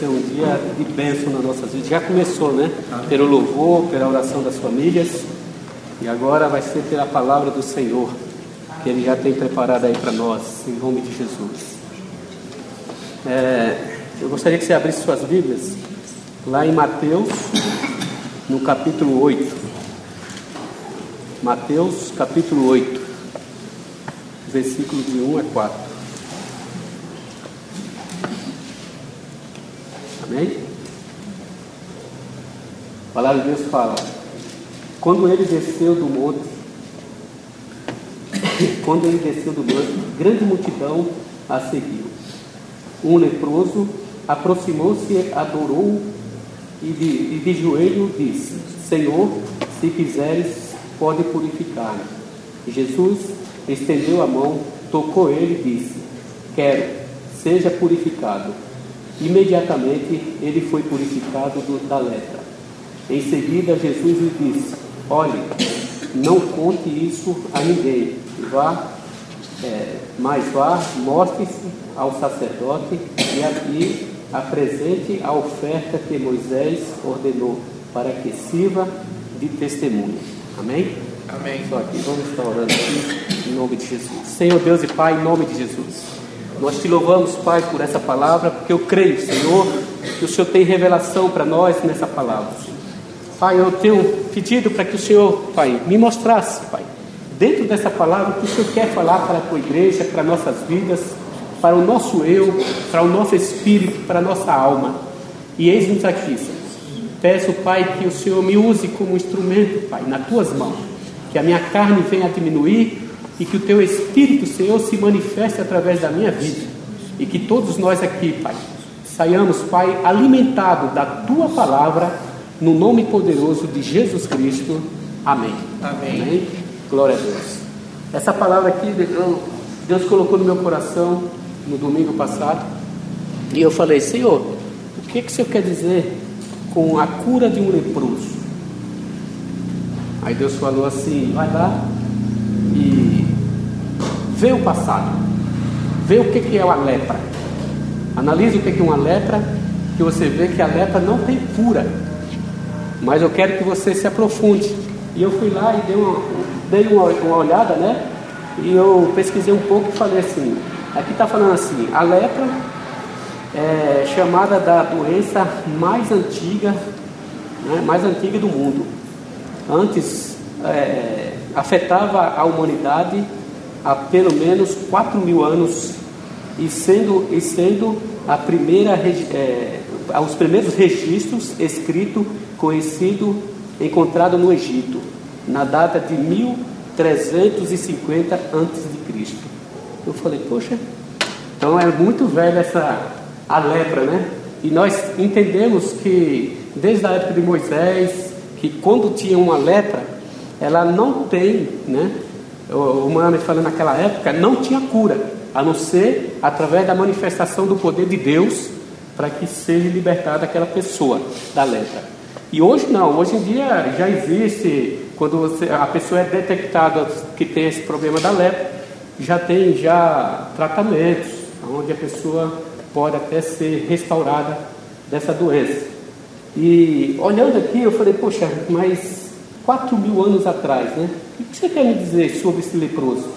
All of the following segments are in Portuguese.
ser um dia de bênção nas nossas vidas. Já começou, né? Pelo louvor, pela oração das famílias. E agora vai ser pela palavra do Senhor, que Ele já tem preparado aí para nós, em nome de Jesus. É, eu gostaria que você abrisse suas Bíblias lá em Mateus, no capítulo 8. Mateus, capítulo 8, versículo de 1 a 4. Amém? A palavra de Deus fala: Quando ele desceu do monte, quando ele desceu do monte, grande multidão a seguiu. Um leproso aproximou-se, adorou e de, e de joelho disse: Senhor, se quiseres, pode purificar-me. Jesus estendeu a mão, tocou ele e disse: Quero, seja purificado. Imediatamente ele foi purificado do, da lepra. Em seguida, Jesus lhe disse: Olhe, não conte isso a ninguém. Vá, é, mas vá, mostre-se ao sacerdote e aqui apresente a oferta que Moisés ordenou para que sirva de testemunho. Amém? Amém. Só aqui, vamos estar orando aqui em nome de Jesus. Senhor Deus e Pai, em nome de Jesus. Nós te louvamos, Pai, por essa palavra, porque eu creio, Senhor, que o Senhor tem revelação para nós nessa palavra. Pai, eu tenho pedido para que o Senhor, Pai, me mostrasse, Pai, dentro dessa palavra, o que o Senhor quer falar para a tua igreja, para nossas vidas, para o nosso eu, para o nosso espírito, para a nossa alma. E eis-nos aqui, Senhor Peço, Pai, que o Senhor me use como instrumento, Pai, nas tuas mãos. Que a minha carne venha a diminuir e que o teu Espírito, Senhor, se manifeste através da minha vida. E que todos nós aqui, Pai, saiamos, Pai, alimentados da tua palavra, no nome poderoso de Jesus Cristo. Amém. Amém. Amém. Glória a Deus. Essa palavra aqui, Deus colocou no meu coração no domingo passado. E eu falei, Senhor, o que, que o Senhor quer dizer com a cura de um leproso. Aí Deus falou assim: vai lá e vê o passado, vê o que é uma lepra. Analise o que é uma lepra, que você vê que a lepra não tem cura. Mas eu quero que você se aprofunde. E eu fui lá e dei uma, dei uma, uma olhada, né? E eu pesquisei um pouco e falei assim: aqui está falando assim, a lepra é chamada da doença mais antiga, né, mais antiga do mundo. Antes é, afetava a humanidade há pelo menos 4 mil anos e sendo, e sendo a primeira, é, os primeiros registros escritos conhecido encontrado no Egito na data de 1350 a.C. Eu falei, poxa, então é muito velha essa a lepra, né? E nós entendemos que desde a época de Moisés, que quando tinha uma lepra, ela não tem, né? Muhammad falando naquela época, não tinha cura, a não ser através da manifestação do poder de Deus para que seja libertada aquela pessoa da lepra. E hoje não, hoje em dia já existe, quando você, a pessoa é detectada que tem esse problema da lepra, já tem já tratamentos, onde a pessoa pode até ser restaurada dessa doença. E olhando aqui, eu falei, poxa, mas 4 mil anos atrás, né? O que você quer me dizer sobre esse leproso?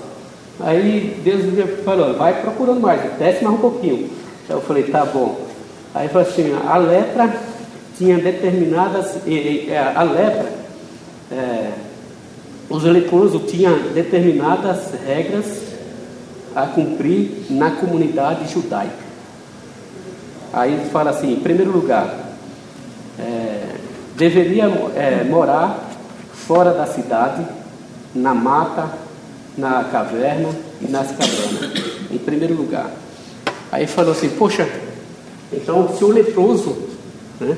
Aí Deus me falou, vai procurando mais, desce mais um pouquinho. Então eu falei, tá bom. Aí falou assim, a lepra tinha determinadas, a lepra, é, os leprosos tinham determinadas regras a cumprir na comunidade judaica. Aí fala assim, em primeiro lugar, é, deveria é, morar fora da cidade, na mata, na caverna e nas cabanas, em primeiro lugar. Aí falou assim, poxa, então se o leproso, né,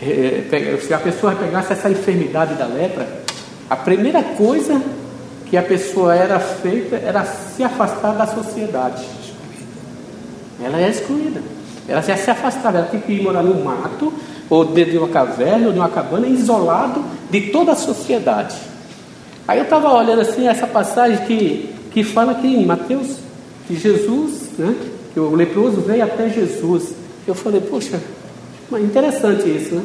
é, se a pessoa pegasse essa enfermidade da lepra, a primeira coisa que a pessoa era feita era se afastar da sociedade. Ela é excluída. Ela já se afastava, ela tinha que ir morar no mato, ou dentro de uma caverna, ou de uma cabana, isolado de toda a sociedade. Aí eu estava olhando assim essa passagem que, que fala aqui em Mateus, que Jesus, né, que o leproso veio até Jesus. Eu falei, poxa, interessante isso, né?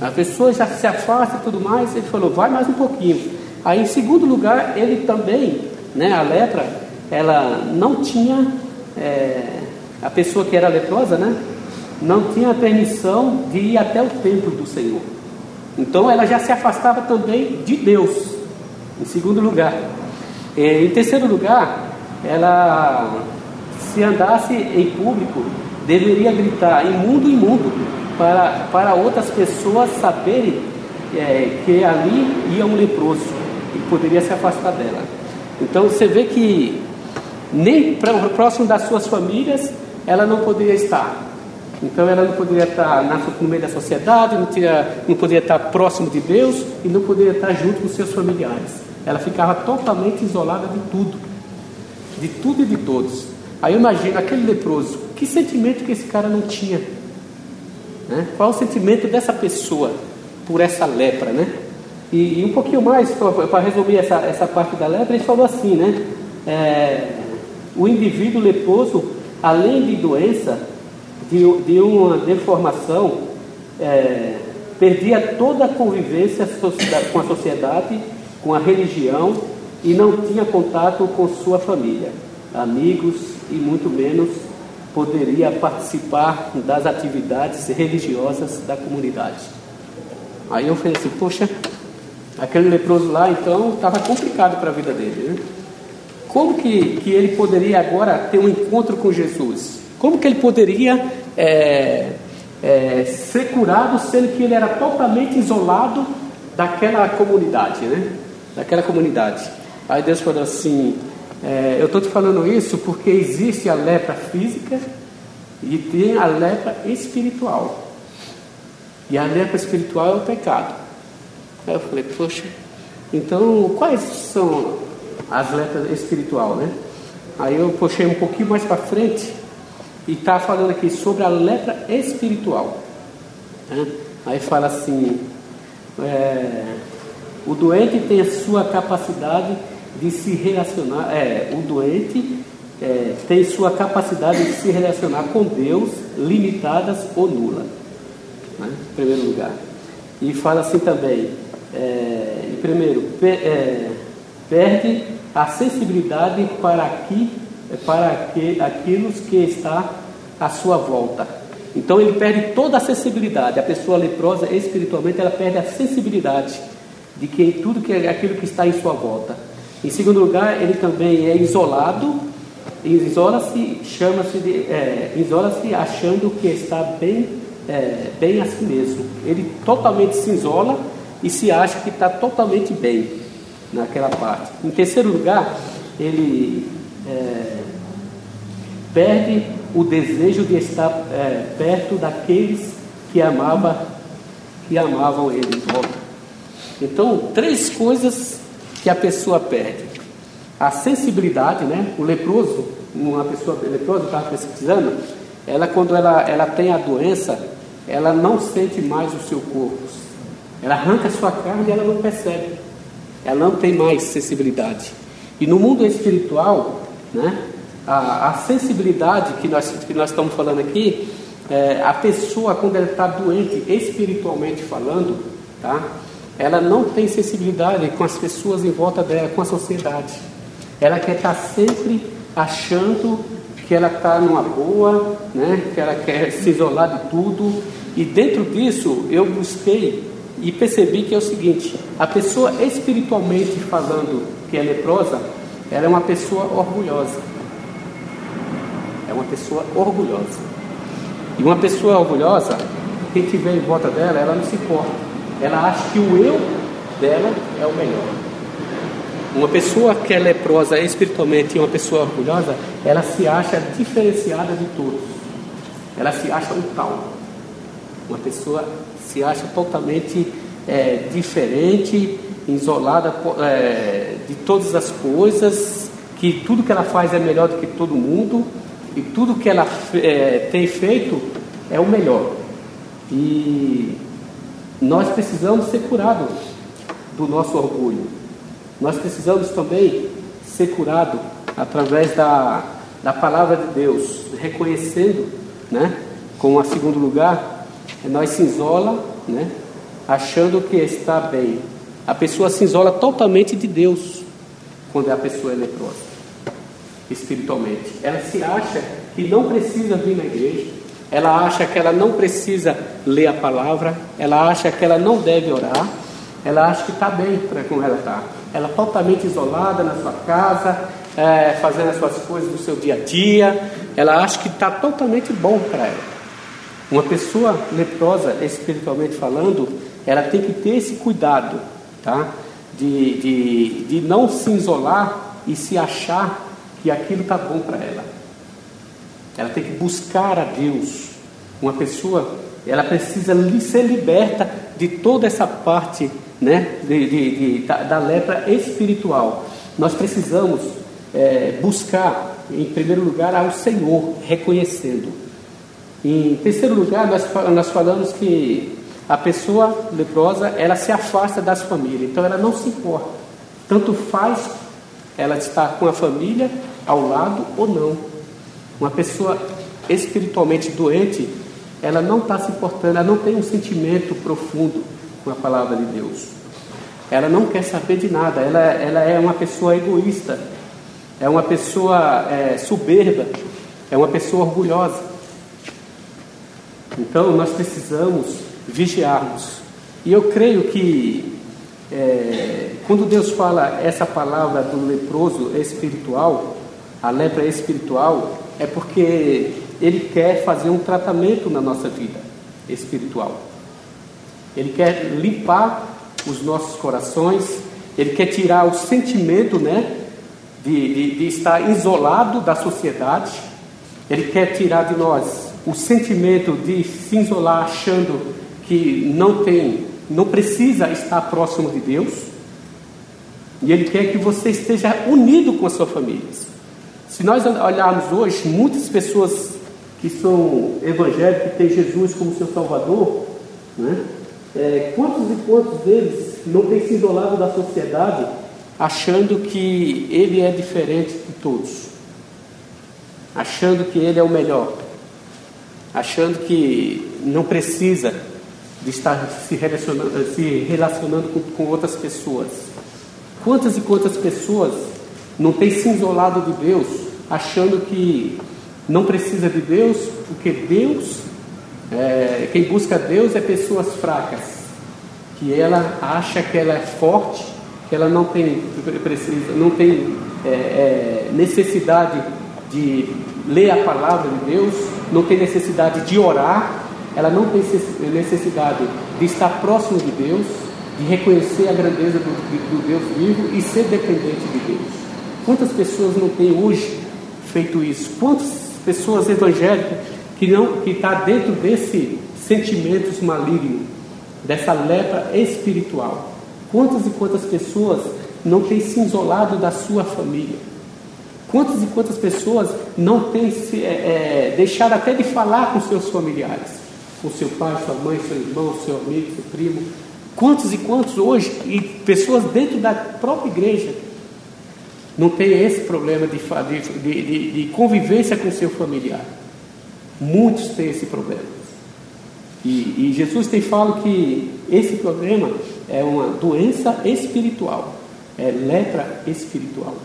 A pessoa já se afasta e tudo mais, ele falou, vai mais um pouquinho. Aí, em segundo lugar, ele também, né, a lepra, ela não tinha, é, a pessoa que era leprosa, né, não tinha permissão de ir até o templo do Senhor. Então, ela já se afastava também de Deus, em segundo lugar. Em terceiro lugar, ela, se andasse em público, deveria gritar imundo, imundo, para, para outras pessoas saberem é, que ali ia um leproso e poderia se afastar dela. Então você vê que nem próximo das suas famílias ela não poderia estar. Então ela não poderia estar no meio da sociedade, não, não poderia estar próximo de Deus e não poderia estar junto com seus familiares. Ela ficava totalmente isolada de tudo, de tudo e de todos. Aí eu imagino aquele leproso, que sentimento que esse cara não tinha? Né? Qual o sentimento dessa pessoa por essa lepra, né? E, e um pouquinho mais, para resumir essa, essa parte da lepra, ele falou assim, né? É, o indivíduo leproso, além de doença, de, de uma deformação, é, perdia toda a convivência com a sociedade, com a religião e não tinha contato com sua família, amigos e muito menos poderia participar das atividades religiosas da comunidade. Aí eu falei assim, poxa, aquele leproso lá então estava complicado para a vida dele. Né? Como que, que ele poderia agora ter um encontro com Jesus? Como que ele poderia é, é, ser curado sendo que ele era totalmente isolado daquela comunidade, né? Daquela comunidade. Aí Deus falou assim: é, eu estou te falando isso porque existe a lepra física e tem a lepra espiritual. E a lepra espiritual é o pecado. Aí eu falei, poxa, então quais são as lepras espiritual, né? Aí eu puxei um pouquinho mais para frente e está falando aqui sobre a lepra espiritual. Né? Aí fala assim: é, o doente tem a sua capacidade de se relacionar, é, o doente é, tem sua capacidade de se relacionar com Deus limitadas ou nula, né? em primeiro lugar. E fala assim também, é, primeiro, per, é, perde a sensibilidade para, aqui, para aqui, aquilo que está à sua volta. Então ele perde toda a sensibilidade. A pessoa leprosa espiritualmente ela perde a sensibilidade de que tudo que aquilo que está em sua volta. Em segundo lugar, ele também é isolado, isola-se, chama-se de, é, isola-se achando que está bem, é, bem assim mesmo. Ele totalmente se isola e se acha que está totalmente bem naquela parte. Em terceiro lugar, ele é, perde o desejo de estar é, perto daqueles que amava, que amavam ele. Então, três coisas que a pessoa perde. A sensibilidade, né? O leproso, uma pessoa leprosa, estava pesquisando, ela quando ela, ela tem a doença, ela não sente mais o seu corpo. Ela arranca a sua carne e ela não percebe. Ela não tem mais sensibilidade. E no mundo espiritual, né, a, a sensibilidade que nós, que nós estamos falando aqui, é, a pessoa, quando ela está doente, espiritualmente falando, tá, ela não tem sensibilidade com as pessoas em volta dela, com a sociedade. Ela quer estar sempre achando que ela está numa boa, né? que ela quer se isolar de tudo. E dentro disso eu busquei e percebi que é o seguinte: a pessoa espiritualmente falando que é leprosa, ela é uma pessoa orgulhosa. É uma pessoa orgulhosa. E uma pessoa orgulhosa, quem tiver em volta dela, ela não se importa. Ela acha que o eu dela é o melhor. Uma pessoa que é leprosa espiritualmente e uma pessoa orgulhosa, ela se acha diferenciada de todos. Ela se acha um tal. Uma pessoa se acha totalmente é, diferente, isolada é, de todas as coisas, que tudo que ela faz é melhor do que todo mundo e tudo que ela é, tem feito é o melhor. E nós precisamos ser curados do nosso orgulho. Nós precisamos também ser curados através da, da palavra de Deus, reconhecendo, né, como a segundo lugar, Nós se isola, né? achando que está bem. A pessoa se isola totalmente de Deus quando a pessoa é leprosa, espiritualmente. Ela se acha que não precisa vir na igreja, ela acha que ela não precisa ler a palavra, ela acha que ela não deve orar, ela acha que está bem para como ela está. Ela totalmente isolada na sua casa, é, fazendo as suas coisas do seu dia a dia, ela acha que está totalmente bom para ela. Uma pessoa leprosa, espiritualmente falando, ela tem que ter esse cuidado, tá? De, de, de não se isolar e se achar que aquilo está bom para ela. Ela tem que buscar a Deus. Uma pessoa, ela precisa ser liberta de toda essa parte, né? De, de, de da, da, lepra espiritual. Nós precisamos é, buscar, em primeiro lugar, ao Senhor, reconhecendo em terceiro lugar, nós, nós falamos que a pessoa leprosa, ela se afasta das famílias, então ela não se importa. Tanto faz ela estar com a família ao lado ou não. Uma pessoa espiritualmente doente, ela não está se importando, ela não tem um sentimento profundo com a palavra de Deus. Ela não quer saber de nada, ela, ela é uma pessoa egoísta, é uma pessoa é, soberba, é uma pessoa orgulhosa. Então nós precisamos vigiarmos. E eu creio que é, quando Deus fala essa palavra do leproso espiritual, a lepra espiritual, é porque Ele quer fazer um tratamento na nossa vida espiritual. Ele quer limpar os nossos corações, Ele quer tirar o sentimento né, de, de, de estar isolado da sociedade, Ele quer tirar de nós o sentimento de se isolar achando que não tem, não precisa estar próximo de Deus. E Ele quer que você esteja unido com a sua família. Se nós olharmos hoje, muitas pessoas que são evangélicos, que têm Jesus como seu Salvador, né? É, quantos e quantos deles não têm se isolado da sociedade achando que ele é diferente de todos, achando que ele é o melhor? achando que não precisa de estar se relacionando, se relacionando com, com outras pessoas. Quantas e quantas pessoas não têm se isolado de Deus, achando que não precisa de Deus, porque Deus, é, quem busca Deus é pessoas fracas, que ela acha que ela é forte, que ela não tem, precisa, não tem é, é, necessidade de ler a palavra de Deus, não tem necessidade de orar, ela não tem necessidade de estar próximo de Deus, de reconhecer a grandeza do, do Deus vivo e ser dependente de Deus. Quantas pessoas não têm hoje feito isso? Quantas pessoas evangélicas que não que está dentro desse sentimentos malignos, dessa lepra espiritual? Quantas e quantas pessoas não têm se isolado da sua família? Quantas e quantas pessoas não têm se, é, é, deixado até de falar com seus familiares? Com seu pai, sua mãe, seu irmão, seu amigo, seu primo. Quantos e quantos hoje, e pessoas dentro da própria igreja, não têm esse problema de, de, de, de convivência com seu familiar? Muitos têm esse problema. E, e, Jesus tem falado que esse problema é uma doença espiritual, é lepra espiritual.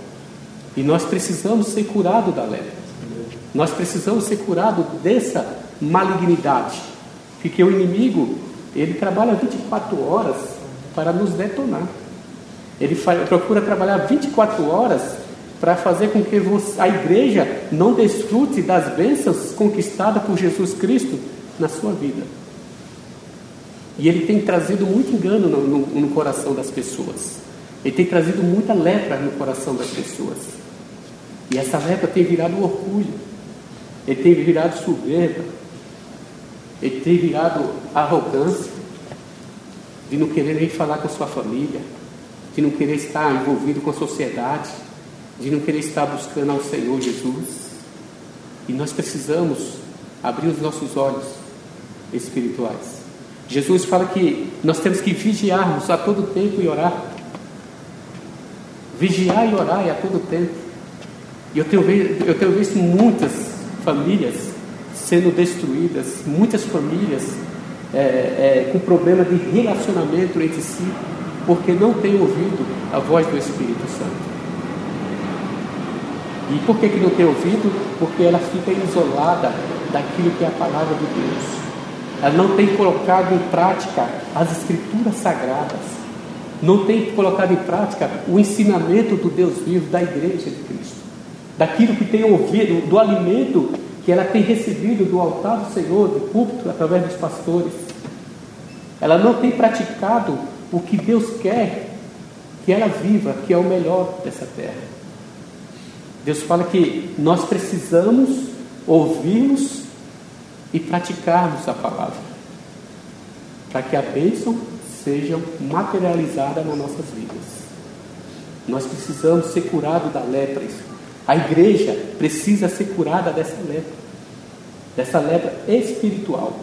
E nós precisamos ser curados da lepra. Nós precisamos ser curados dessa malignidade. Porque o inimigo, ele trabalha 24 horas para nos detonar. Ele procura trabalhar 24 horas para fazer com que a igreja não desfrute das bênçãos conquistadas por Jesus Cristo na sua vida. E ele tem trazido muito engano no, no, no coração das pessoas. Ele tem trazido muita lepra no coração das pessoas. E essa lepra tem virado orgulho, ele tem virado soberba, ele tem virado arrogância, de não querer nem falar com a sua família, de não querer estar envolvido com a sociedade, de não querer estar buscando ao Senhor Jesus. E nós precisamos abrir os nossos olhos espirituais. Jesus fala que nós temos que vigiarmos a todo tempo e orar. Vigiar e orar a todo tempo. E eu tenho, eu tenho visto muitas famílias sendo destruídas, muitas famílias é, é, com problema de relacionamento entre si, porque não tem ouvido a voz do Espírito Santo. E por que, que não tem ouvido? Porque ela fica isolada daquilo que é a palavra de Deus. Ela não tem colocado em prática as escrituras sagradas. Não tem colocado em prática o ensinamento do Deus vivo da igreja de Cristo. Daquilo que tem ouvido, do alimento que ela tem recebido do altar do Senhor, do púlpito, através dos pastores. Ela não tem praticado o que Deus quer que ela viva, que é o melhor dessa terra. Deus fala que nós precisamos ouvirmos e praticarmos a palavra, para que a bênção seja materializada nas nossas vidas. Nós precisamos ser curados da lepra. A igreja precisa ser curada dessa lepra, dessa lepra espiritual.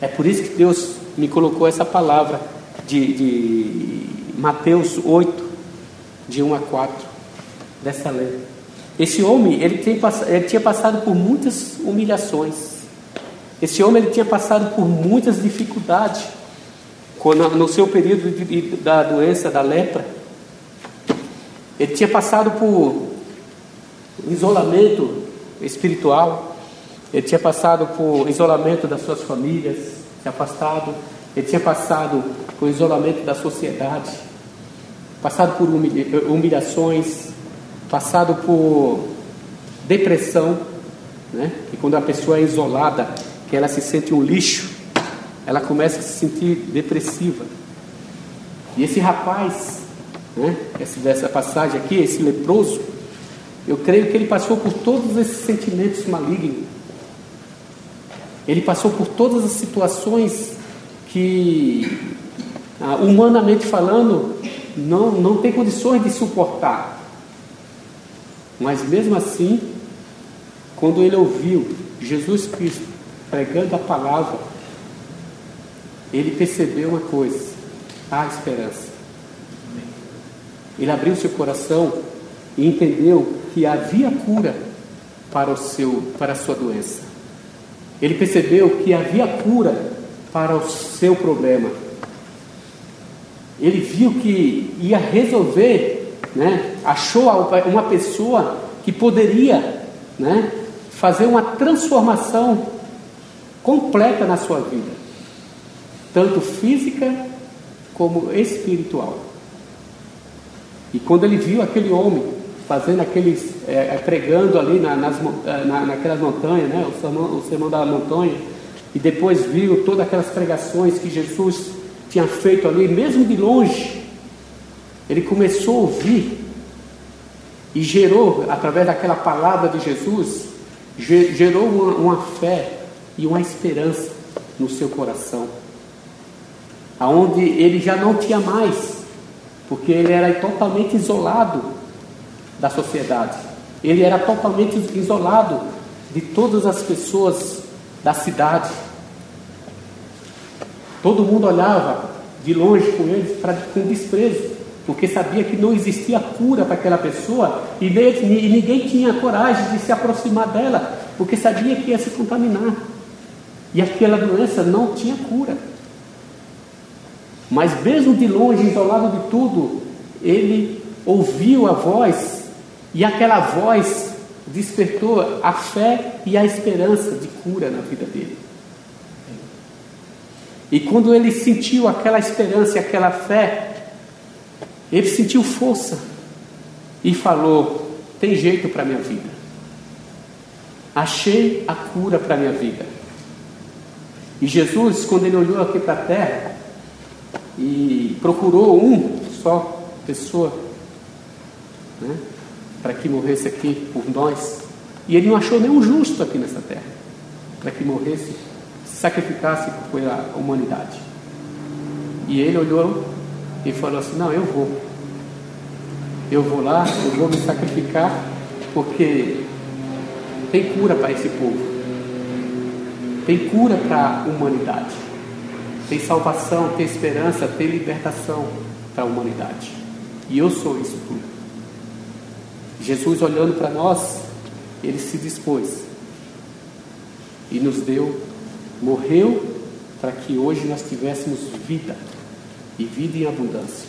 É por isso que Deus me colocou essa palavra de, de Mateus 8, de 1 a 4 dessa lei. Esse homem, ele, tem, ele tinha passado por muitas humilhações. Esse homem, ele tinha passado por muitas dificuldades. Quando, no seu período de, de, da doença, da lepra, ele tinha passado por isolamento espiritual, ele tinha passado por isolamento das suas famílias, se afastado, ele tinha passado por isolamento da sociedade, passado por humilhações, passado por depressão, né? E quando a pessoa é isolada, que ela se sente um lixo, ela começa a se sentir depressiva. E esse rapaz, né? Essa passagem aqui, esse leproso, eu creio que ele passou por todos esses sentimentos malignos. Ele passou por todas as situações que, ah, humanamente falando, não, não tem condições de suportar. Mas mesmo assim, quando ele ouviu Jesus Cristo pregando a palavra, ele percebeu uma coisa: há esperança. Ele abriu seu coração e entendeu que havia cura para o seu para a sua doença. Ele percebeu que havia cura para o seu problema. Ele viu que ia resolver né, achou uma pessoa que poderia né, fazer uma transformação completa na sua vida, tanto física como espiritual. E quando ele viu aquele homem fazendo aqueles, é, pregando ali na, nas, é, na, naquelas montanhas, né, o, sermão, o sermão da montanha, e depois viu todas aquelas pregações que Jesus tinha feito ali, mesmo de longe, ele começou a ouvir. E gerou, através daquela palavra de Jesus, gerou uma, uma fé e uma esperança no seu coração, aonde ele já não tinha mais, porque ele era totalmente isolado da sociedade, ele era totalmente isolado de todas as pessoas da cidade. Todo mundo olhava de longe com ele pra, com desprezo porque sabia que não existia cura para aquela pessoa e, ninguém tinha coragem de se aproximar dela, porque sabia que ia se contaminar. E aquela doença não tinha cura. Mas mesmo de longe, isolado de tudo, ele ouviu a voz e aquela voz despertou a fé e a esperança de cura na vida dele. E quando ele sentiu aquela esperança e aquela fé, ele sentiu força e falou: tem jeito para a minha vida. Achei a cura para a minha vida. E Jesus, quando ele olhou aqui para a terra e procurou um só pessoa, né, para que morresse aqui por nós, e ele não achou nenhum justo aqui nessa terra, para que morresse, sacrificasse pela humanidade. E ele olhou e falou assim: Não, eu vou. Eu vou lá, eu vou me sacrificar, porque tem cura para esse povo, tem cura para a humanidade, tem salvação, tem esperança, tem libertação para a humanidade. E eu sou isso tudo. Jesus olhando para nós, ele se dispôs e nos deu, morreu para que hoje nós tivéssemos vida e vida em abundância.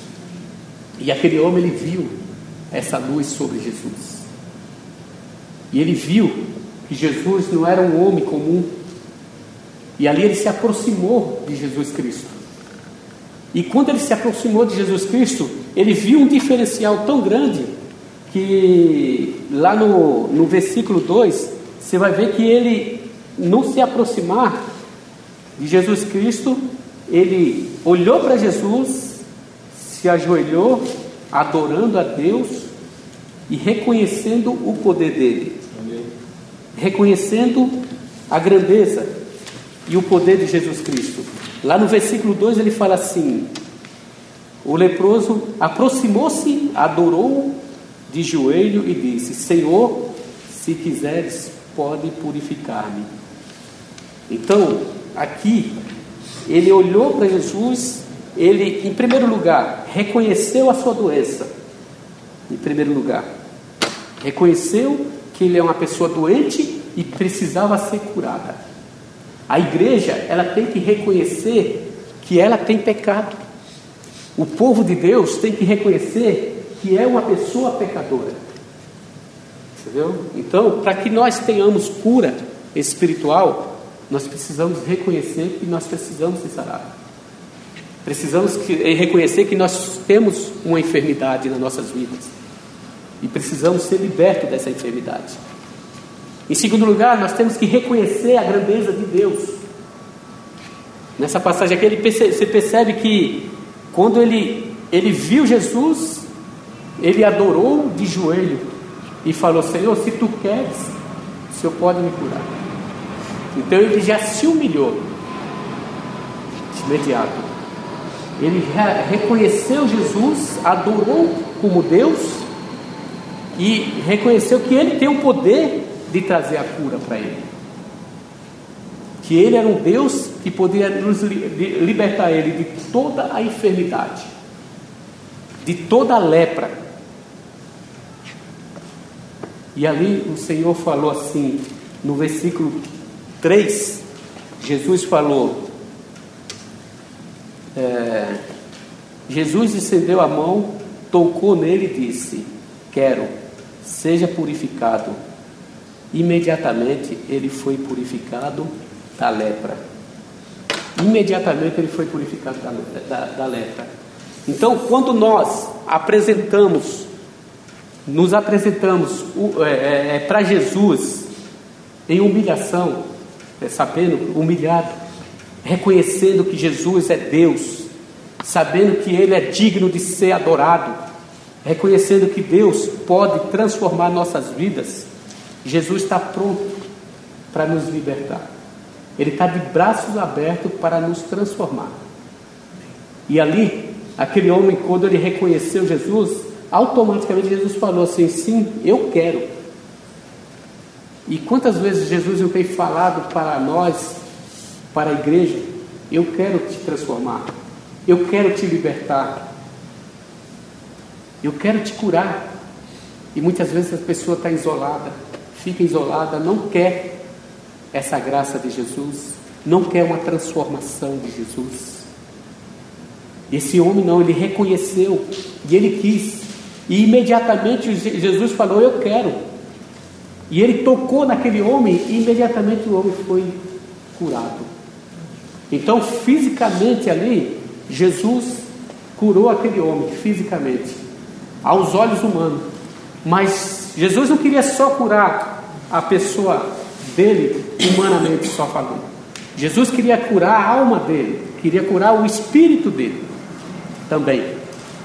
E aquele homem ele viu essa luz sobre Jesus. E ele viu que Jesus não era um homem comum. E ali ele se aproximou de Jesus Cristo. E quando ele se aproximou de Jesus Cristo, ele viu um diferencial tão grande que lá no, no versículo 2, você vai ver que ele, no se aproximar de Jesus Cristo, ele olhou para Jesus, se ajoelhou, adorando a Deus e reconhecendo o poder dele, Amém. reconhecendo a grandeza e o poder de Jesus Cristo. Lá no versículo 2 ele fala assim: o leproso aproximou-se, adorou de joelho e disse: Senhor, se quiseres, pode purificar-me. Então, aqui, ele olhou para Jesus, ele, em primeiro lugar, reconheceu a sua doença. Em primeiro lugar, reconheceu que ele é uma pessoa doente e precisava ser curada. A igreja, ela tem que reconhecer que ela tem pecado. O povo de Deus tem que reconhecer que é uma pessoa pecadora. Entendeu? Então, para que nós tenhamos cura espiritual, nós precisamos reconhecer que nós precisamos ser sarados. Precisamos que, eh, reconhecer que nós temos uma enfermidade nas nossas vidas. E precisamos ser libertos dessa enfermidade. Em segundo lugar, nós temos que reconhecer a grandeza de Deus. Nessa passagem aqui, ele percebe, você percebe que quando ele, ele viu Jesus, ele adorou de joelho e falou: Senhor, se tu queres, o Senhor pode me curar. Então ele já se humilhou de imediato. Ele reconheceu Jesus, adorou como Deus e reconheceu que ele tem o poder de trazer a cura para ele. Que ele era um Deus que nos libertar ele de toda a enfermidade, de toda a lepra, e ali o Senhor falou assim, no versículo 3, Jesus falou: é, Jesus estendeu a mão, tocou nele e disse: Quero, seja purificado. Imediatamente ele foi purificado da lepra. Imediatamente ele foi purificado da, da, da lepra. Então, quando nós apresentamos nos apresentamos é, é, é para Jesus em humilhação, é, sabendo, humilhado, reconhecendo que Jesus é Deus, sabendo que Ele é digno de ser adorado, reconhecendo que Deus pode transformar nossas vidas, Jesus está pronto para nos libertar. Ele está de braços abertos para nos transformar. E ali, aquele homem, quando ele reconheceu Jesus, automaticamente Jesus falou assim: sim, eu quero. E quantas vezes Jesus não tem falado para nós, para a igreja, eu quero te transformar, eu quero te libertar, eu quero te curar. E muitas vezes a pessoa está isolada, fica isolada, não quer essa graça de Jesus, não quer uma transformação de Jesus. Esse homem não, ele reconheceu e ele quis. E imediatamente Jesus falou: Eu quero. E ele tocou naquele homem e imediatamente o homem foi curado. Então, fisicamente ali, Jesus curou aquele homem, fisicamente, aos olhos humanos. Mas Jesus não queria só curar a pessoa dele, humanamente só falando. Jesus queria curar a alma dele, queria curar o espírito dele também.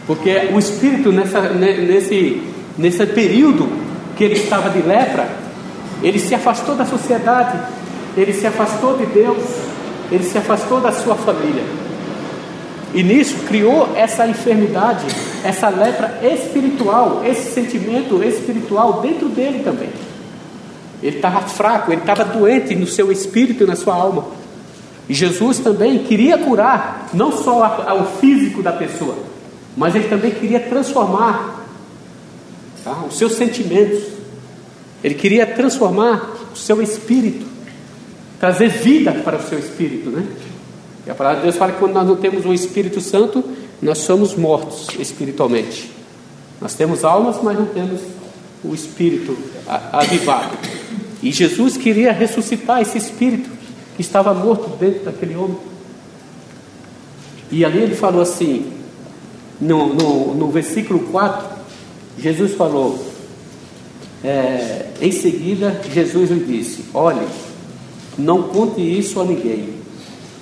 Porque o espírito, nessa, nesse, nesse período que ele estava de lepra, ele se afastou da sociedade, ele se afastou de Deus, ele se afastou da sua família. E nisso criou essa enfermidade, essa lepra espiritual, esse sentimento espiritual dentro dele também. Ele estava fraco, ele estava doente no seu espírito e na sua alma. E Jesus também queria curar não só o físico da pessoa, mas ele também queria transformar tá, os seus sentimentos, ele queria transformar o seu espírito, trazer vida para o seu espírito, né? E a palavra de Deus fala que quando nós não temos o Espírito Santo, nós somos mortos espiritualmente. Nós temos almas, mas não temos o Espírito avivado. E Jesus queria ressuscitar esse Espírito que estava morto dentro daquele homem. E ali ele falou assim, no, no, no versículo 4, Jesus falou, é, em seguida, Jesus lhe disse: Olhe, não conte isso a ninguém,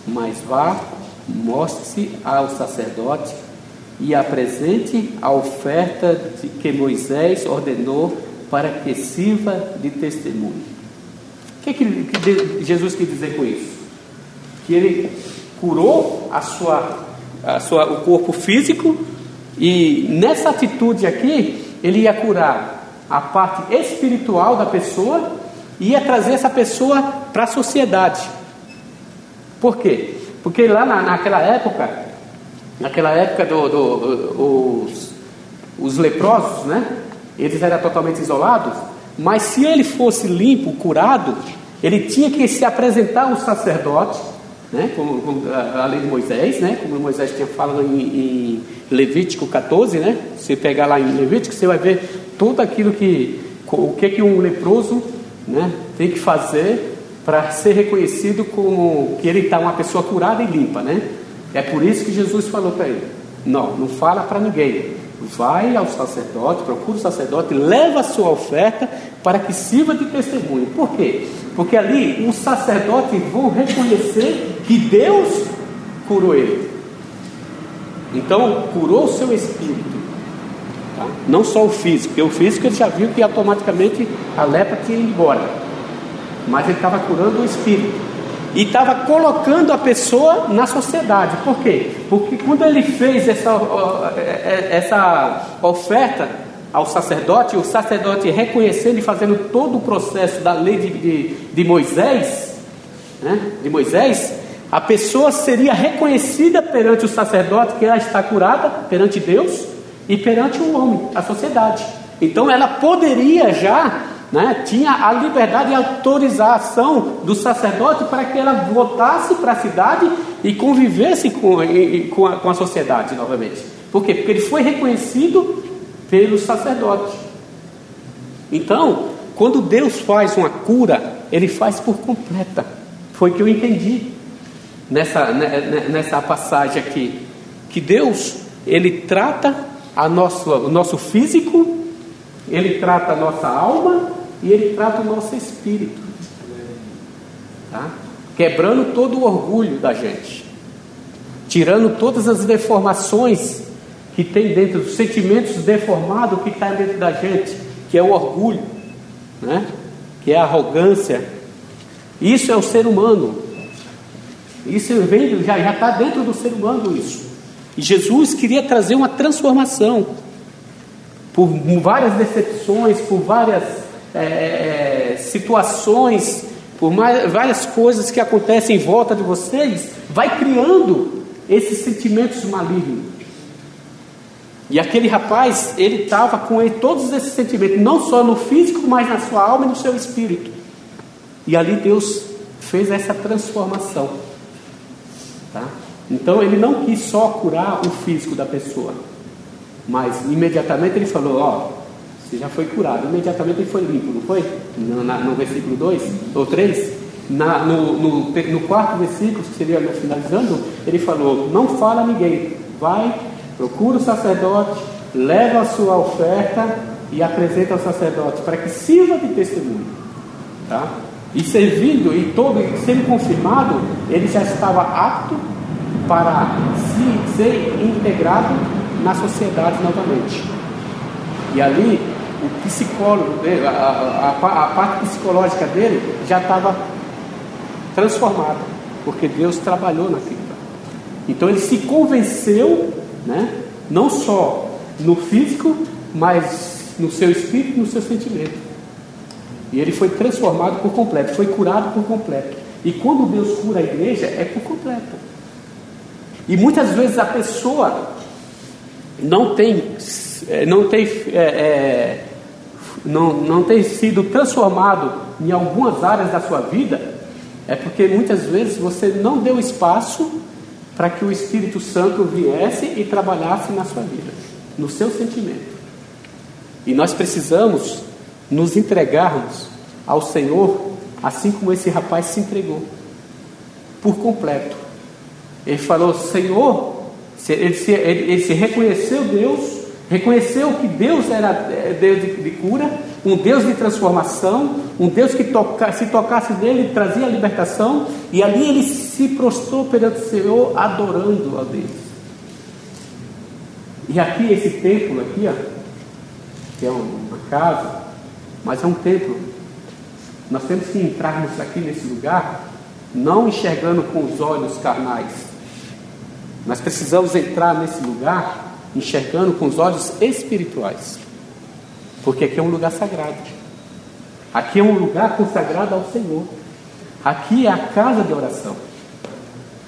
mas vá, mostre-se ao sacerdote e apresente a oferta de que Moisés ordenou para que sirva de testemunho. O que, é que, que Jesus quis dizer com isso? Que ele curou a sua, a sua, o corpo físico e nessa atitude aqui ele ia curar a parte espiritual da pessoa e ia trazer essa pessoa para a sociedade. Por quê? Porque lá na, naquela época, naquela época do, do, os, os leprosos, né? Eles eram totalmente isolados, mas se ele fosse limpo, curado, ele tinha que se apresentar ao sacerdote, né? Como, como a, a lei de Moisés, né? Como Moisés tinha falado em, em Levítico 14, né? Se pegar lá em Levítico, você vai ver tudo aquilo que o que que um leproso, né, tem que fazer para ser reconhecido como que ele está uma pessoa curada e limpa, né? É por isso que Jesus falou para ele: não, não fala para ninguém. Vai ao sacerdote, procura o sacerdote, leva a sua oferta para que sirva de testemunho. Por quê? Porque ali os sacerdotes vão reconhecer que Deus curou ele. Então, curou o seu espírito. Tá? Não só o físico, porque o físico ele já viu que automaticamente a lepra tinha ido embora mas ele estava curando o espírito e estava colocando a pessoa na sociedade. Por quê? Porque quando ele fez essa, é, é, essa oferta ao sacerdote, o sacerdote reconhecendo e fazendo todo o processo da lei de, de, de Moisés, né, de Moisés, a pessoa seria reconhecida perante o sacerdote que ela está curada perante Deus e perante o homem, a sociedade. Então ela poderia já né, tinha a liberdade e autorização do sacerdote para que ela voltasse para a cidade e convivesse com, com, a, com a sociedade novamente. Por quê? Porque ele foi reconhecido pelo sacerdote. Então, quando Deus faz uma cura, ele faz por completa. Foi o que eu entendi nessa, né, né, nessa passagem aqui. Que Deus, ele trata a nosso, o nosso físico, ele trata a nossa alma e Ele trata o nosso espírito, tá? quebrando todo o orgulho da gente, tirando todas as deformações que tem dentro, os sentimentos deformados que está dentro da gente, que é o orgulho, né? que é a arrogância. Isso é o ser humano. Isso vem, já está dentro do ser humano isso. E Jesus queria trazer uma transformação por várias decepções, por várias é, é, é, situações, por mais, várias coisas que acontecem em volta de vocês, vai criando esses sentimentos malignos. E aquele rapaz, ele estava com ele, todos esses sentimentos, não só no físico, mas na sua alma e no seu espírito. E ali Deus fez essa transformação. Tá? Então ele não quis só curar o físico da pessoa, mas imediatamente ele falou: Ó, você já foi curado. Imediatamente ele foi limpo, não foi? No, na, no versículo 2 ou 3. Na, no, no, no, quarto versículo, que seria finalizando, ele falou: Não fala a ninguém, vai, procura o sacerdote, leva a sua oferta e apresenta ao sacerdote para que sirva de testemunho. Tá? E servindo, e todo, sendo confirmado, ele já estava apto para se, ser integrado na sociedade novamente. E ali o psicólogo dele, a, a, a, parte psicológica dele já estava transformada, porque Deus trabalhou naquilo. Então ele se convenceu, né, não só no físico, mas no seu espírito no seu sentimento. E ele foi transformado por completo, foi curado por completo. E quando Deus cura a igreja, é por completo. E muitas vezes a pessoa não tem, é, não tem é, é, não, não tem sido transformado em algumas áreas da sua vida, é porque muitas vezes você não deu espaço para que o Espírito Santo viesse e trabalhasse na sua vida, no seu sentimento. E nós precisamos nos entregarmos ao Senhor, assim como esse rapaz se entregou, por completo. Ele falou: Senhor, ele se, ele, ele se reconheceu Deus, reconheceu que Deus era é, Deus de, de cura, um Deus de transformação, um Deus que toca, se tocasse nele trazia libertação, e ali ele se prostrou perante o Senhor, adorando a Deus. E aqui esse templo aqui, ó, que é uma casa, mas é um templo. Nós temos que entrarmos aqui nesse lugar não enxergando com os olhos carnais. Nós precisamos entrar nesse lugar enxergando com os olhos espirituais. Porque aqui é um lugar sagrado. Aqui é um lugar consagrado ao Senhor. Aqui é a casa de oração.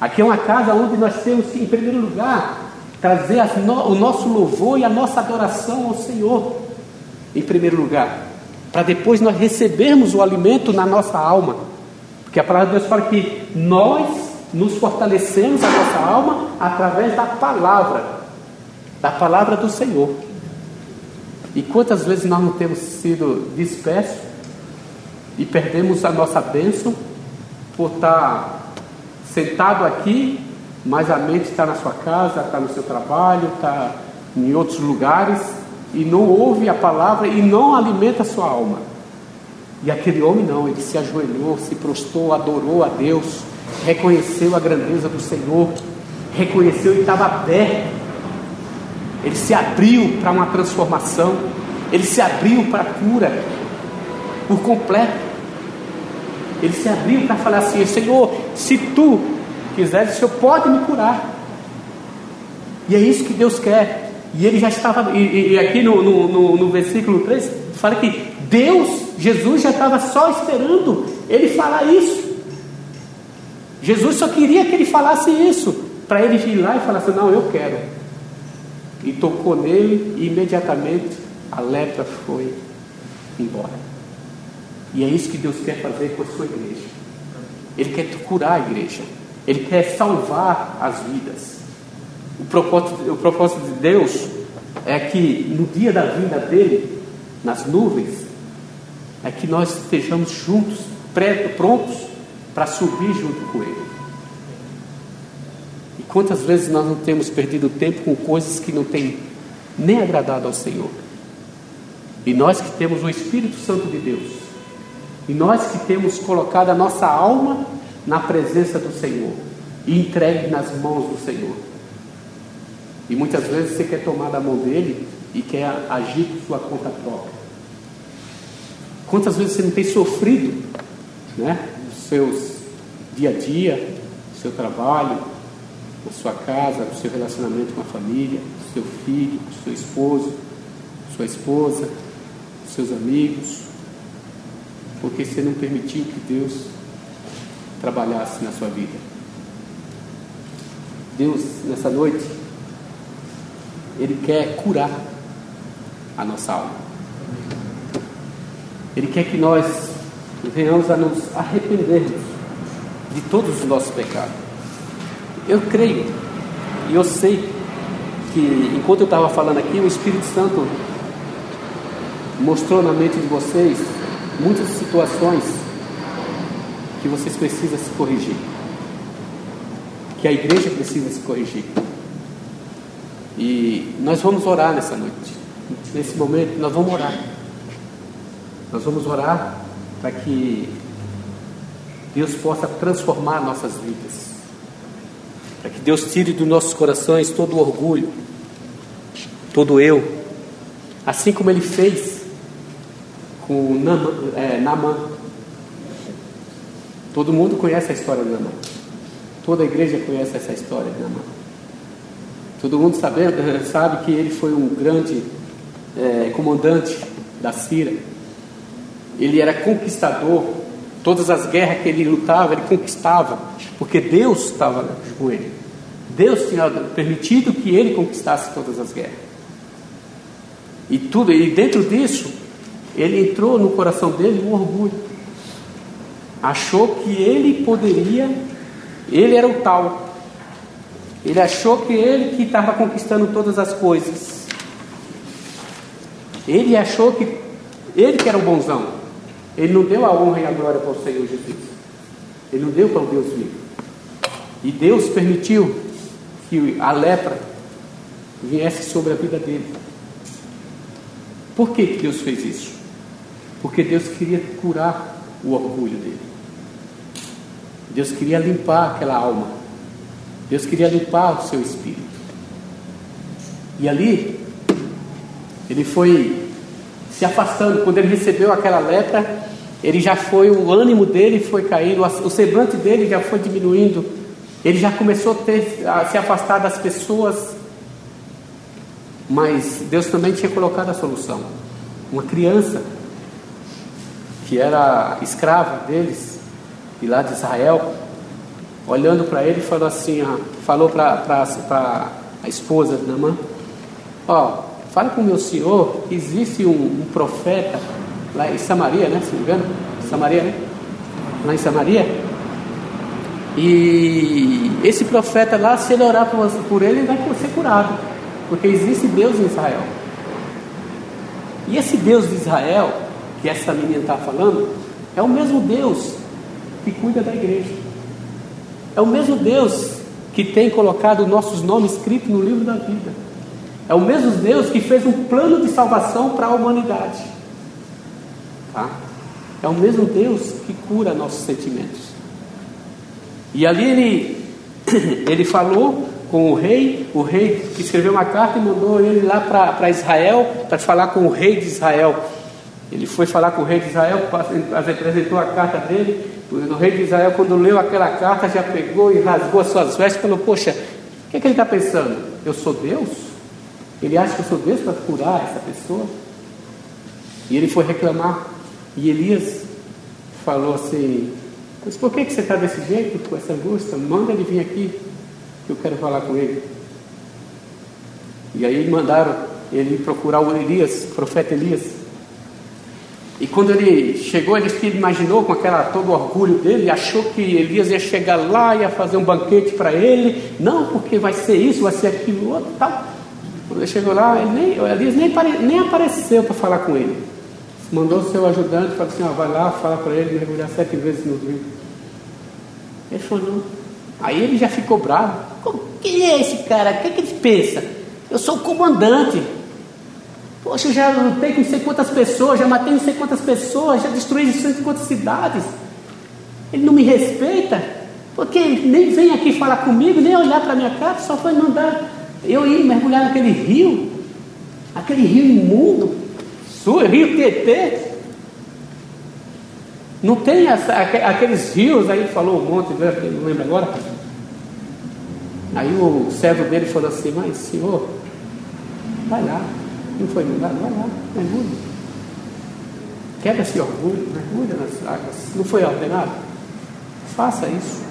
Aqui é uma casa onde nós temos que, em primeiro lugar, trazer no, o nosso louvor e a nossa adoração ao Senhor, em primeiro lugar, para depois nós recebermos o alimento na nossa alma. Porque a palavra de Deus fala que nós nos fortalecemos a nossa alma através da palavra, da palavra do Senhor. E quantas vezes nós não temos sido dispersos e perdemos a nossa bênção por estar sentado aqui, mas a mente está na sua casa, está no seu trabalho, está em outros lugares e não ouve a palavra e não alimenta a sua alma. E aquele homem não, ele se ajoelhou, se prostrou, adorou a Deus, reconheceu a grandeza do Senhor, reconheceu e estava aberto ele se abriu para uma transformação, ele se abriu para a cura por completo. Ele se abriu para falar assim: Senhor, se tu quiseres, o Senhor pode me curar. E é isso que Deus quer. E ele já estava, e, e aqui no, no, no, no versículo 3, fala que Deus, Jesus já estava só esperando ele falar isso. Jesus só queria que ele falasse isso, para ele vir lá e falar assim: Não, eu quero e tocou nele, e imediatamente a lepra foi embora. E é isso que Deus quer fazer com a sua igreja. Ele quer curar a igreja, ele quer salvar as vidas. O propósito, o propósito de Deus é que no dia da vinda dele, nas nuvens, é que nós estejamos juntos, prontos para subir junto com ele. Quantas vezes nós não temos perdido tempo com coisas que não têm nem agradado ao Senhor? E nós que temos o Espírito Santo de Deus, e nós que temos colocado a nossa alma na presença do Senhor e entregue nas mãos do Senhor. E muitas vezes você quer tomar da mão dele e quer agir por sua conta própria. Quantas vezes você não tem sofrido, né, nos seus dia a dia, no seu trabalho, na sua casa, no seu relacionamento com a família, seu filho, com seu esposo, sua esposa, seus amigos, porque você não permitiu que Deus trabalhasse na sua vida. Deus, nessa noite, Ele quer curar a nossa alma. Ele quer que nós venhamos a nos arrependermos de todos os nossos pecados. Eu creio e eu sei que enquanto eu estava falando aqui, o Espírito Santo mostrou na mente de vocês muitas situações que vocês precisam se corrigir, que a igreja precisa se corrigir. E nós vamos orar nessa noite. Nesse momento, nós vamos orar. Nós vamos orar para que Deus possa transformar nossas vidas para que Deus tire dos nossos corações todo o orgulho, todo eu, assim como Ele fez com Naman. É. Todo mundo conhece a história de Naman. Toda a igreja conhece essa história de Naman. Todo mundo sabe, sabe que ele foi um grande é, comandante da Síria. Ele era conquistador. Todas as guerras que ele lutava, ele conquistava, porque Deus estava com ele. Deus tinha permitido que ele conquistasse todas as guerras. E tudo, e dentro disso, ele entrou no coração dele um orgulho. Achou que ele poderia, ele era o tal. Ele achou que ele que estava conquistando todas as coisas. Ele achou que ele que era o bonzão. Ele não deu a honra e a glória para o Senhor Jesus. Ele não deu para o Deus vivo. E Deus permitiu que a lepra viesse sobre a vida dele. Por que Deus fez isso? Porque Deus queria curar o orgulho dele. Deus queria limpar aquela alma. Deus queria limpar o seu espírito. E ali, ele foi se afastando. Quando ele recebeu aquela lepra, ele já foi, o ânimo dele foi caindo, o semblante dele já foi diminuindo. Ele já começou a, ter, a se afastar das pessoas. Mas Deus também tinha colocado a solução. Uma criança que era escrava deles, de lá de Israel, olhando para ele, falou assim, ó, falou para a esposa de Namã, ó, fala com meu senhor existe um, um, profeta lá em Samaria, né? Se não me engano, Samaria, né? Lá em Samaria. E esse profeta lá, se ele orar por, ele, ele vai ser curado. Porque existe Deus em Israel. E esse Deus de Israel, que essa menina está falando, é o mesmo Deus que cuida da igreja. É o mesmo Deus que tem colocado nossos nomes escritos no livro da vida. É o mesmo Deus que fez um plano de salvação para a humanidade. Tá? É o mesmo Deus que cura nossos sentimentos. E ali ele, ele falou com o rei, o rei escreveu uma carta e mandou ele lá para Israel para falar com o rei de Israel. Ele foi falar com o rei de Israel, apresentou a carta dele. O rei de Israel, quando leu aquela carta, já pegou e rasgou as suas vestes e falou: Poxa, o que, é que ele está pensando? Eu sou Deus? Ele acha que eu sou Deus para curar essa pessoa? E ele foi reclamar. E Elias falou assim: Mas por que, que você está desse jeito, com essa angústia? Manda ele vir aqui, que eu quero falar com ele. E aí mandaram ele procurar o Elias, o profeta Elias. E quando ele chegou, ele imaginou com aquela todo o orgulho dele, achou que Elias ia chegar lá, ia fazer um banquete para ele. Não, porque vai ser isso, vai ser aquilo outro, tal. Quando ele chegou lá, ele nem, Elias nem, nem apareceu para falar com ele. Mandou o seu ajudante, falou assim, ó, vai lá, fala para ele mergulhar sete vezes no rio. Ele falou, não. Aí ele já ficou bravo. Quem é esse cara? O que, é que ele pensa? Eu sou o comandante. Poxa, eu já lutei com não sei quantas pessoas, já matei não sei quantas pessoas, já destruí não sei quantas cidades. Ele não me respeita, porque nem vem aqui falar comigo, nem olhar para minha cara, só foi mandar eu ir mergulhar naquele rio, aquele rio imundo, rio Tietê. Não tem essa, aqueles rios, aí falou um monte, não lembro agora. Aí o servo dele falou assim, mas senhor, vai lá, não foi mandado? Vai lá, mergulha. Quebra esse orgulho, mergulha nas águas. Não foi ordenado? Faça isso.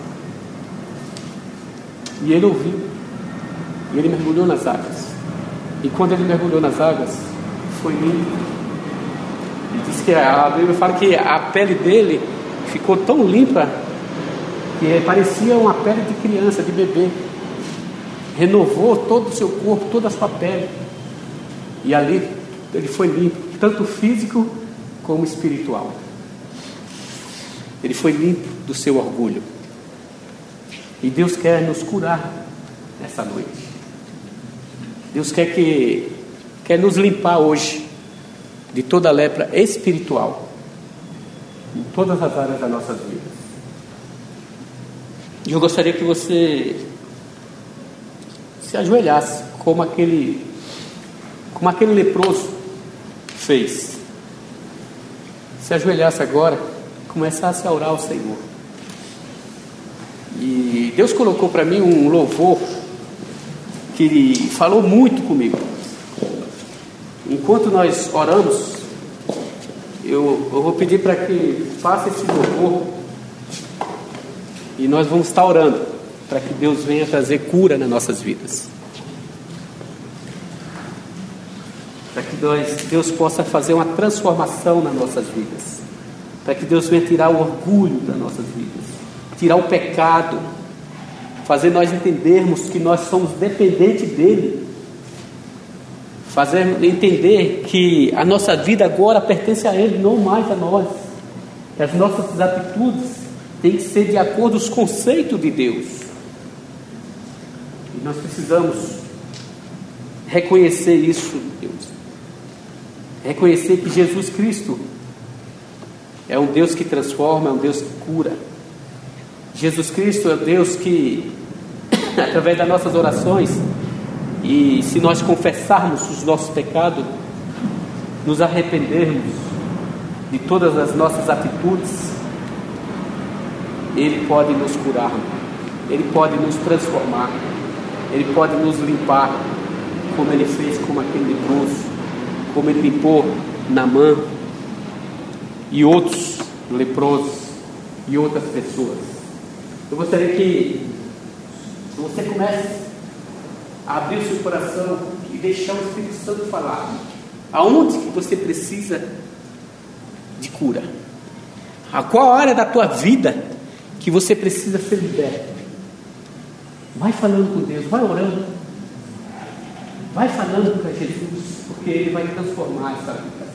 E ele ouviu. E ele mergulhou nas águas. E quando ele mergulhou nas águas, foi limpo. Ele disse que a Bíblia fala que a pele dele ficou tão limpa que parecia uma pele de criança, de bebê. Renovou todo o seu corpo, toda a sua pele. E ali ele foi limpo, tanto físico como espiritual. Ele foi limpo do seu orgulho. E Deus quer nos curar nessa noite. Deus quer que quer nos limpar hoje de toda a lepra espiritual em todas as áreas das nossas vidas. E eu gostaria que você se ajoelhasse como aquele como aquele leproso fez. Se ajoelhasse agora, começasse a orar ao Senhor. E Deus colocou para mim um louvor que falou muito comigo. Enquanto nós oramos, eu, eu vou pedir para que faça esse louvor e nós vamos estar orando para que Deus venha trazer cura nas nossas vidas. para que Deus, Deus possa fazer uma transformação nas nossas vidas, para que Deus venha tirar o orgulho das nossas vidas, tirar o pecado, fazer nós entendermos que nós somos dependentes dele, fazer entender que a nossa vida agora pertence a ele, não mais a nós. Que as nossas atitudes têm que ser de acordo com os conceitos de Deus. E nós precisamos reconhecer isso, Deus. Reconhecer que Jesus Cristo é um Deus que transforma, é um Deus que cura. Jesus Cristo é Deus que, através das nossas orações, e se nós confessarmos os nossos pecados, nos arrependermos de todas as nossas atitudes, Ele pode nos curar, Ele pode nos transformar, Ele pode nos limpar, como Ele fez com aquele leproso, como Ele limpou na mão e outros leprosos e outras pessoas. Eu gostaria que você comece abrir o seu coração e deixar o Espírito Santo falar. Aonde que você precisa de cura? A qual área da tua vida que você precisa ser liberto? Vai falando com Deus, vai orando. Vai falando para Jesus, porque Ele vai transformar essa vida.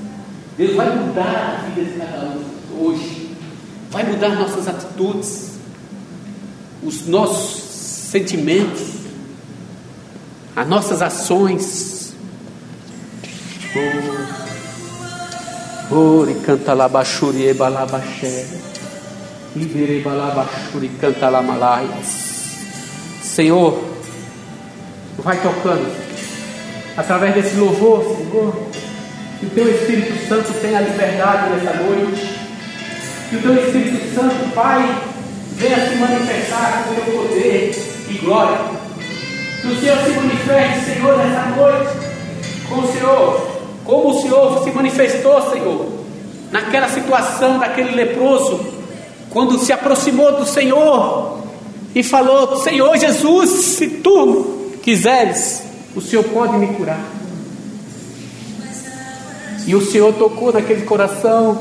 Deus vai mudar a vida de cada um hoje. Vai mudar nossas atitudes os nossos sentimentos, as nossas ações. Ore canta labachuri e balabaxé. Libere balabachuri canta lamalaias. Senhor, vai tocando através desse louvor, Senhor. Que o teu Espírito Santo tenha liberdade nessa noite. Que o teu Espírito Santo, Pai, venha se manifestar com o teu poder e glória. Que o Senhor se manifeste, Senhor, nessa noite, com o Senhor, como o Senhor se manifestou, Senhor, naquela situação daquele leproso, quando se aproximou do Senhor e falou: Senhor Jesus, se tu quiseres, o Senhor pode me curar. E o Senhor tocou naquele coração.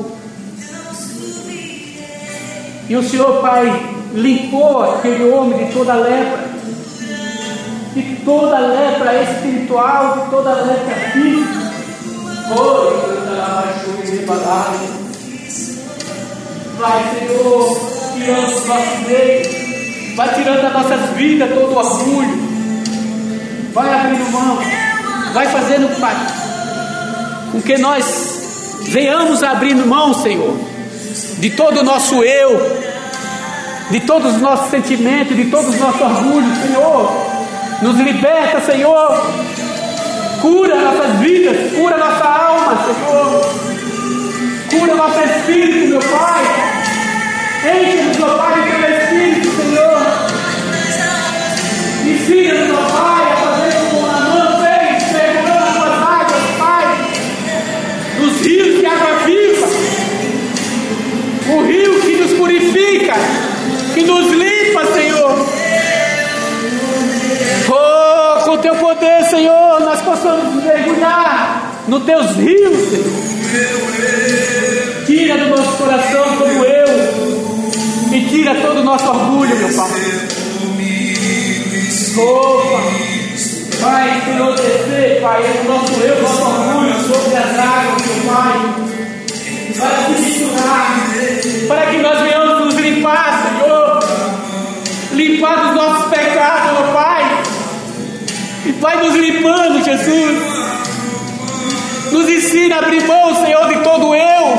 E o Senhor, Pai, limpou aquele homem de toda lepra, de toda lepra espiritual, de toda lepra física. Vai, Senhor, tirando os nossos meios, vai tirando das nossas vidas todo o orgulho, vai abrindo mão, vai fazendo, Pai, com que nós venhamos abrindo mão, Senhor de todo o nosso eu, de todos os nossos sentimentos, de todos os nossos orgulhos, Senhor. Nos liberta, Senhor. Cura nossas vidas, cura nossa alma, Senhor. Cura nosso espírito, meu Pai. Enche-nos, meu Pai, do teu espírito, Senhor. Ensina-nos, possamos mergulhar nos teus rios, Senhor. Tira do nosso coração como eu e tira todo o nosso orgulho, meu Pai. Oh, Pai, Senhor, descer, Pai, o nosso eu, nosso orgulho sobre as águas, meu Pai para se misturar, para que nós venhamos nos limpar, Senhor, limpar dos nossos pecados, meu Pai, vai nos limpando, Jesus, nos ensina a abrir mão, Senhor, de todo eu,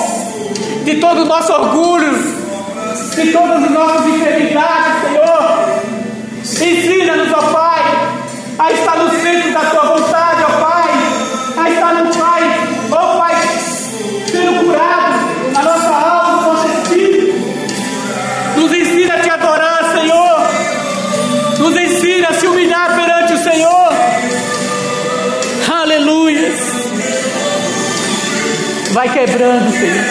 de todo o nosso orgulho, de todas as nossas enfermidades, Senhor, ensina-nos, ó Pai, a estar no centro da Tua vontade, quebrando, Senhor.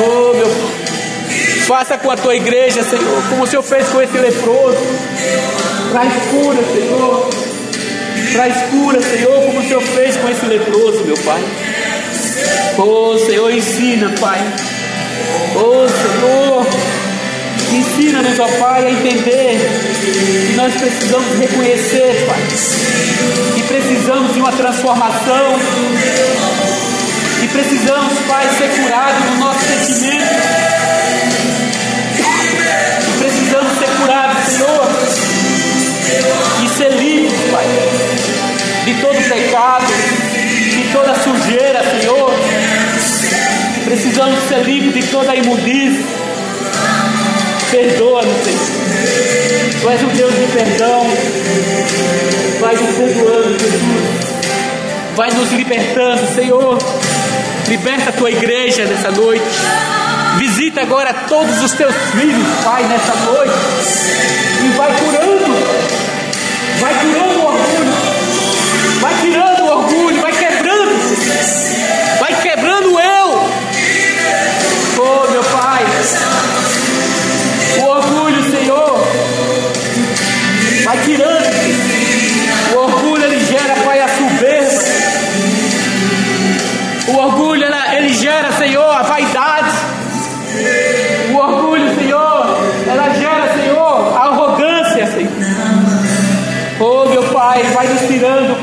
Oh, meu Pai. Faça com a tua igreja, Senhor, como o Senhor fez com esse leproso. Traz cura, Senhor. Traz cura, Senhor, como o Senhor fez com esse leproso, meu Pai. Oh Senhor, ensina, Pai. Oh Senhor, Ensina-nos, ó Pai, a entender que nós precisamos reconhecer, Pai, que precisamos de uma transformação, que precisamos, Pai, ser curados no nosso sentimento, que precisamos ser curados, Senhor, e ser livres, Pai, de todo pecado, de toda sujeira, Senhor. Precisamos ser livres de toda imundícia. Perdoa-nos, Senhor. Tu és o Deus de perdão. Vai nos perdoando, Jesus. Vai nos libertando, Senhor. Liberta a tua igreja nessa noite. Visita agora todos os teus filhos, Pai, nessa noite. E vai curando. Vai curando o orgulho.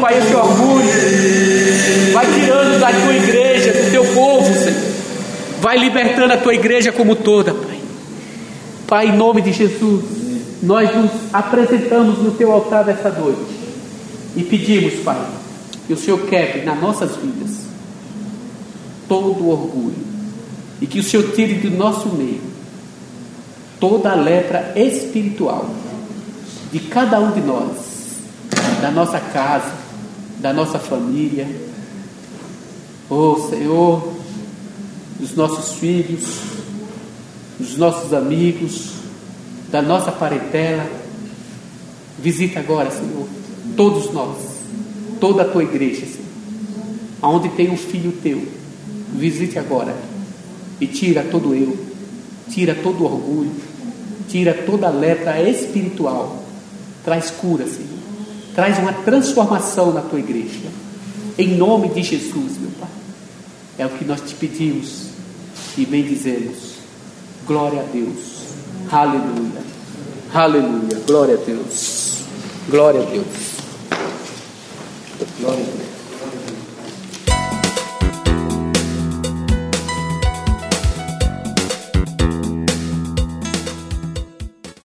Pai, esse orgulho. Vai tirando da tua igreja, do teu povo, Senhor. Vai libertando a tua igreja como toda, Pai. Pai, em nome de Jesus, nós nos apresentamos no teu altar dessa noite e pedimos, Pai, que o Senhor quebre nas nossas vidas todo o orgulho e que o Senhor tire do nosso meio toda a lepra espiritual de cada um de nós, da nossa casa, da nossa família. Oh Senhor, dos nossos filhos, dos nossos amigos, da nossa parentela. Visita agora, Senhor, todos nós, toda a tua igreja, Senhor. Aonde tem um filho teu, visite agora e tira todo eu, tira todo orgulho, tira toda letra espiritual, traz cura, Senhor, traz uma transformação na tua igreja, em nome de Jesus, meu Pai. É o que nós te pedimos e bendizemos. Glória a Deus. Aleluia. Aleluia. Glória a Deus. Glória a Deus. Glória a Deus.